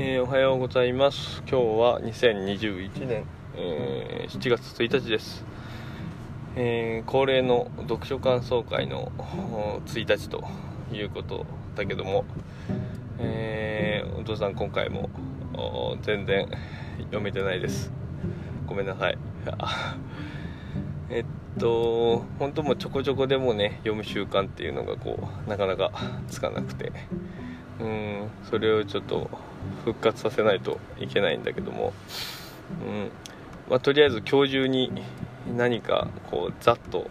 えー、おはようございます。今日は2021年、えー、7月1日です、えー、恒例の読書感想会の1日ということだけども、えーお父さん今回も全然読めてないです。ごめんなさい。えっと本当もちょこちょこでもね読む習慣っていうのがこうなかなかつかなくて。うんそれをちょっと復活させないといけないんだけども、うん。まあ、とりあえず今日中に何かこうざっと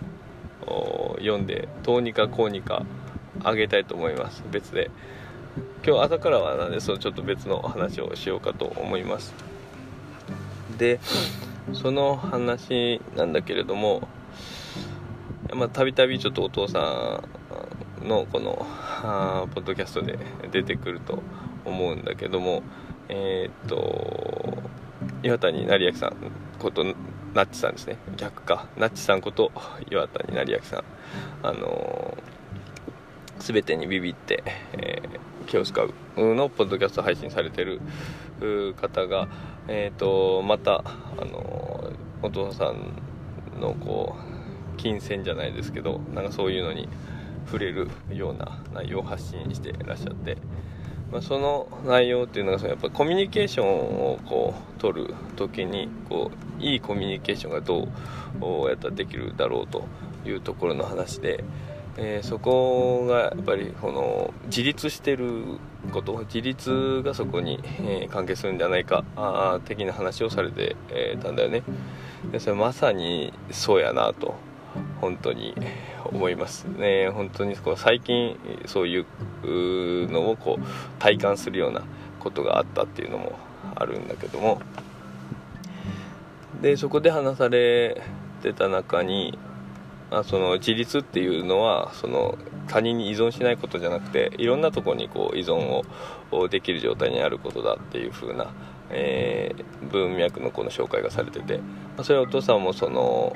読んでどうにかこうにかあげたいと思います。別で。今日朝からはなんでそのちょっと別の話をしようかと思います。でその話なんだけれどもたびたびちょっとお父さんのこのポッドキャストで出てくると思うんだけどもえー、っと岩谷成明さんことナッチさんですね。逆か。ナッチさんこと岩谷成明さん。あのー、全てにビビって、えー、気を使うのポッドキャスト配信されてる方が、えーと、また、あのお父さんのこう金銭じゃないですけどなんかそういうのに触れるような内容を発信していらっしゃって、まあ、その内容っていうのがそのやっぱコミュニケーションをこう取る時にこういいコミュニケーションがどうやったらできるだろうというところの話で、えー、そこがやっぱりこの自立してること自立がそこに、え、関係するんじゃないかあ的な話をされて、え、たんだよね。でそれまさにそうやなと。本当に思いますね。本当にこう最近そういうのをこう体感するようなことがあったっていうのもあるんだけども。でそこで話されてた中にまあ、その自立っていうのはその他人に依存しないことじゃなくていろんなとこにこう依存をできる状態にあることだっていう風な、えー、文脈のこの紹介がされてて、まあ、それはお父さんもその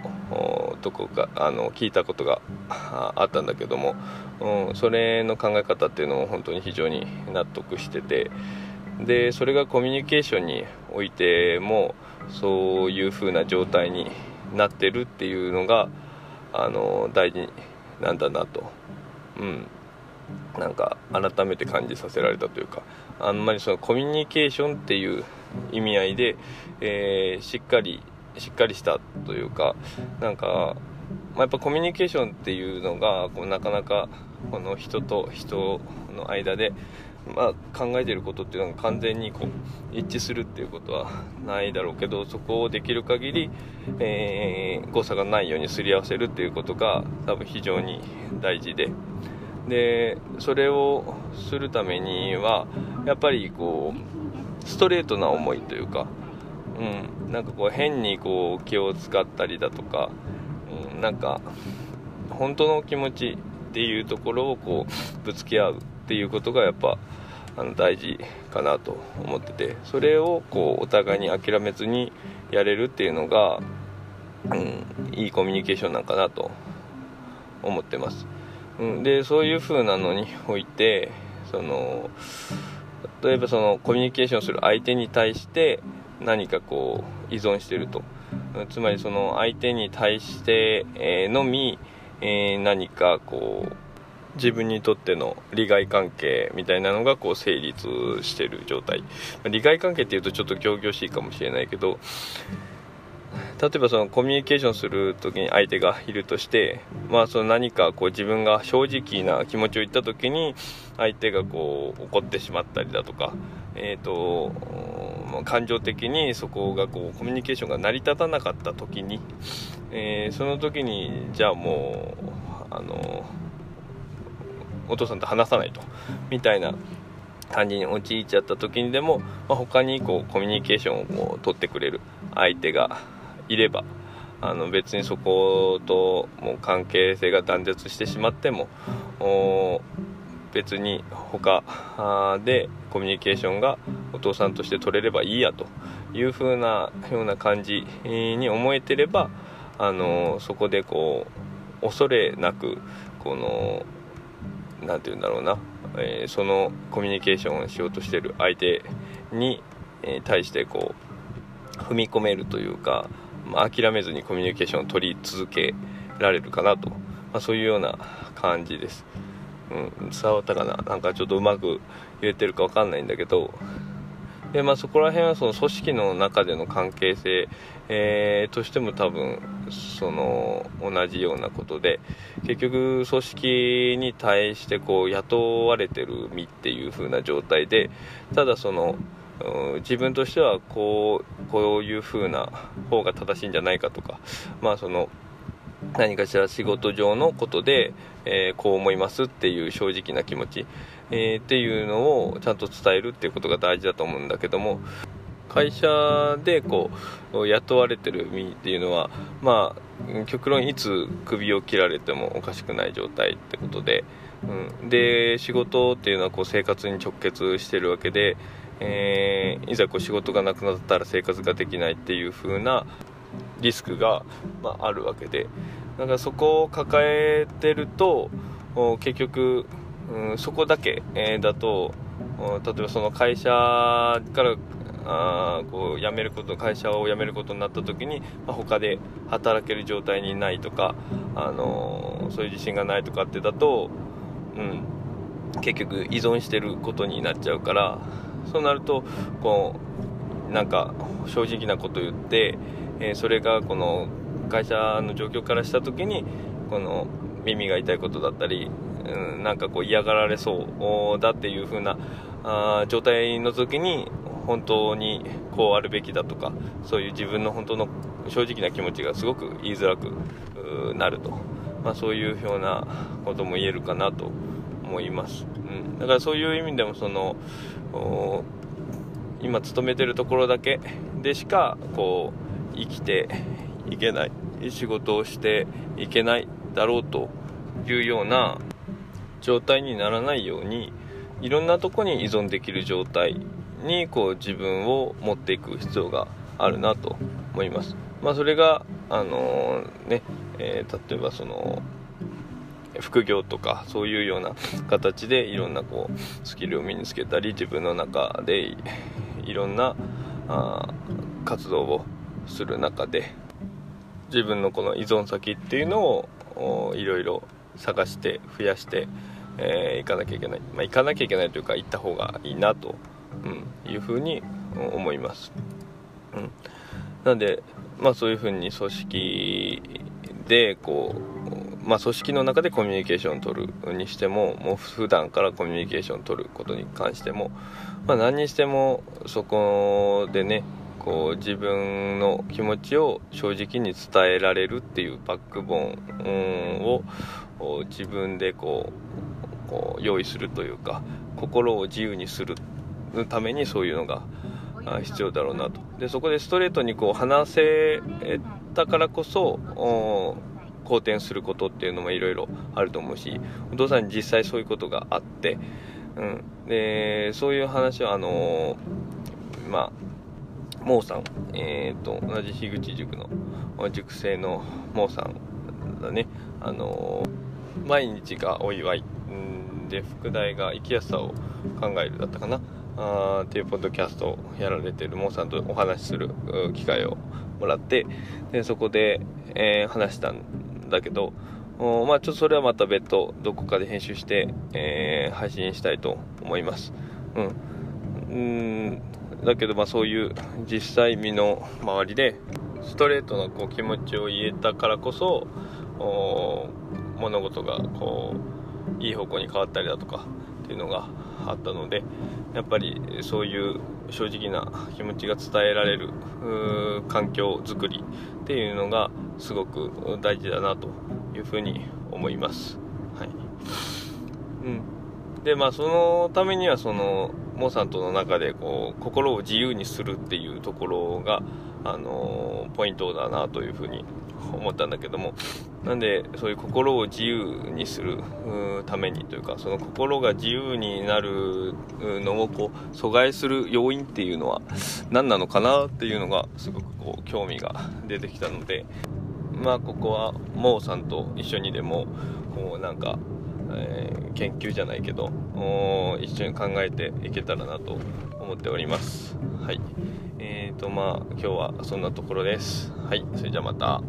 どこかあの聞いたことがあったんだけども、うん、それの考え方っていうのも本当に非常に納得しててでそれがコミュニケーションにおいてもそういう風な状態になってるっていうのがあの大事なんだなと、うん、なんか改めて感じさせられたというかあんまりそのコミュニケーションっていう意味合いで、えー、しっかりしっかりしたというかなんか、まあ、やっぱコミュニケーションっていうのがこうなかなかこの人と人の間でまあ、考えてることっていうのが完全にこう一致するっていうことはないだろうけどそこをできる限り、えー、誤差がないようにすり合わせるっていうことが多分非常に大事で。でそれをするためにはやっぱりこうストレートな思いというか、うん、なんかこう変にこう気を使ったりだとか、うん、なんか本当の気持ちっていうところをこうぶつけ合うっていうことがやっぱあの大事かなと思っててそれをこうお互いに諦めずにやれるっていうのが、うん、いいコミュニケーションなんかなと思ってます、うん、でそういう風なのにおいてその例えばそのコミュニケーションする相手に対して何かこう依存してると。つまりその相手に対してのみ、え、何かこう自分にとっての利害関係みたいなのがこう成立してる状態。利害関係っていうとちょっと仰々しいかもしれないけど例えばそのコミュニケーションする時に相手がいるとして、まあ、その何かこう自分が正直な気持ちを言った時に相手がこう怒ってしまったりだとか、えーと感情的にそこがこうコミュニケーションが成り立たなかった時に、えー、その時にじゃあもうあのお父さんと話さないとみたいな感じに陥っちゃった時にでも、まあ、他にこうコミュニケーションをこう取ってくれる相手がいればあの別にそこともう関係性が断絶してしまっても別に他でコミュニケーションがお父さんとして取れればいいやという風なような感じに思えてればあのそこでこう恐れなくこの何て言うんだろうな、えー、そのコミュニケーションをしようとしてる相手に対してこう踏み込めるというか、まあ、諦めずにコミュニケーションを取り続けられるかなと、まあ、そういうような感じです、うん、伝わったかな？なんかちょっとうまく言えてるか分かんないんだけど。で、まあ、そこら辺はその組織の中での関係性、えー、としても多分その同じようなことで。結局組織に対してこう雇われてる身っていう風な状態でただその自分としてはこうこういう風な方が正しいんじゃないかとかまあその何かしら仕事上のことで、えー、こう思いますっていう正直な気持ち、えー、っていうのをちゃんと伝えるっていうことが大事だと思うんだけども会社でこう雇われてる身っていうのはまあ極論いつ首を切られてもおかしくない状態ってことで、うん、で仕事っていうのはこう生活に直結してるわけで、えー、いざこう仕事がなくなったら生活ができないっていう風なリスクが、まあ、あるわけで。だからそこを抱えてると結局、うん、そこだけ、えー、だと例えばその会社からあこう辞めること会社を辞めることになった時に、まあ、他で働ける状態にないとか、あのー、そういう自信がないとかってだと、うん、結局依存してることになっちゃうからそうなるとこうなんか正直なこと言って、えー、それがこの会社の状況からした時にこの耳が痛いことだったり、うん、なんかこう嫌がられそうだっていう風なあ状態の時に本当にこうあるべきだとかそういう自分の本当の正直な気持ちがすごく言いづらくなると、まあ、そういうようなことも言えるかなと思います、うん、だからそういう意味でもその今勤めてるところだけでしかこう生きていけない仕事をしていけないだろうというような状態にならないようにいろんなとこに依存できる状態にこう自分を持っていく必要があるなと思います。まあ、それが、あのー、ねえー、例えばその副業とかそういうような形でいろんなこうスキルを身につけたり自分の中でいろんなあ活動をする中で自分のこの依存先っていうのをいろいろ探して増やして、えー、行かなきゃいけない、まあ、行かなきゃいけないというか行った方がいいなと、うん、いうふうに思います、うん、なんで、まあ、そういうふうに組織でこう、まあ、組織の中でコミュニケーションを取るにしてももう普段からコミュニケーションを取ることに関しても、まあ、何にしてもそこでねこう自分の気持ちを正直に伝えられるっていうバックボーンを自分でこうこう用意するというか心を自由にするためにそういうのが必要だろうなと。でそこでストレートにこう話せたからこそ好転することっていうのもいろいろあると思うしお父さんに実際そういうことがあって、うん、でそういう話はあのー、まあモーさん、えーと、同じ樋口塾の塾生のモーさんだね、あのー、毎日がお祝いで副題が生きやすさを考えるだったかな。あっていうポッドキャストをやられてるモーさんとお話しする機会をもらってでそこで、えー、話したんだけどまあちょっとそれはまた別途どこかで編集して、えー、配信したいと思います。うん。うんだけどまあそういう実際身の周りでストレートなこう気持ちを言えたからこそ物事がこういい方向に変わったりだとかっていうのがあったのでやっぱりそういう正直な気持ちが伝えられる環境づくりっていうのがすごく大事だなというふうに思います。はいうん、でまあそのためにはそのモーさんとの中でこう心を自由にするっていうところが、あの、ポイントだなというふうに思ったんだけどもなんでそういう心を自由にするためにというかその心が自由になるのをこう阻害する要因っていうのは何なのかなっていうのがすごくこう興味が出てきたのでまあここはモーさんと一緒にでもこうなんかえー、研究じゃないけど一緒に考えていけたらなと思っております。はい。ーとまあ今日はそんなところです。はいそれじゃあまた。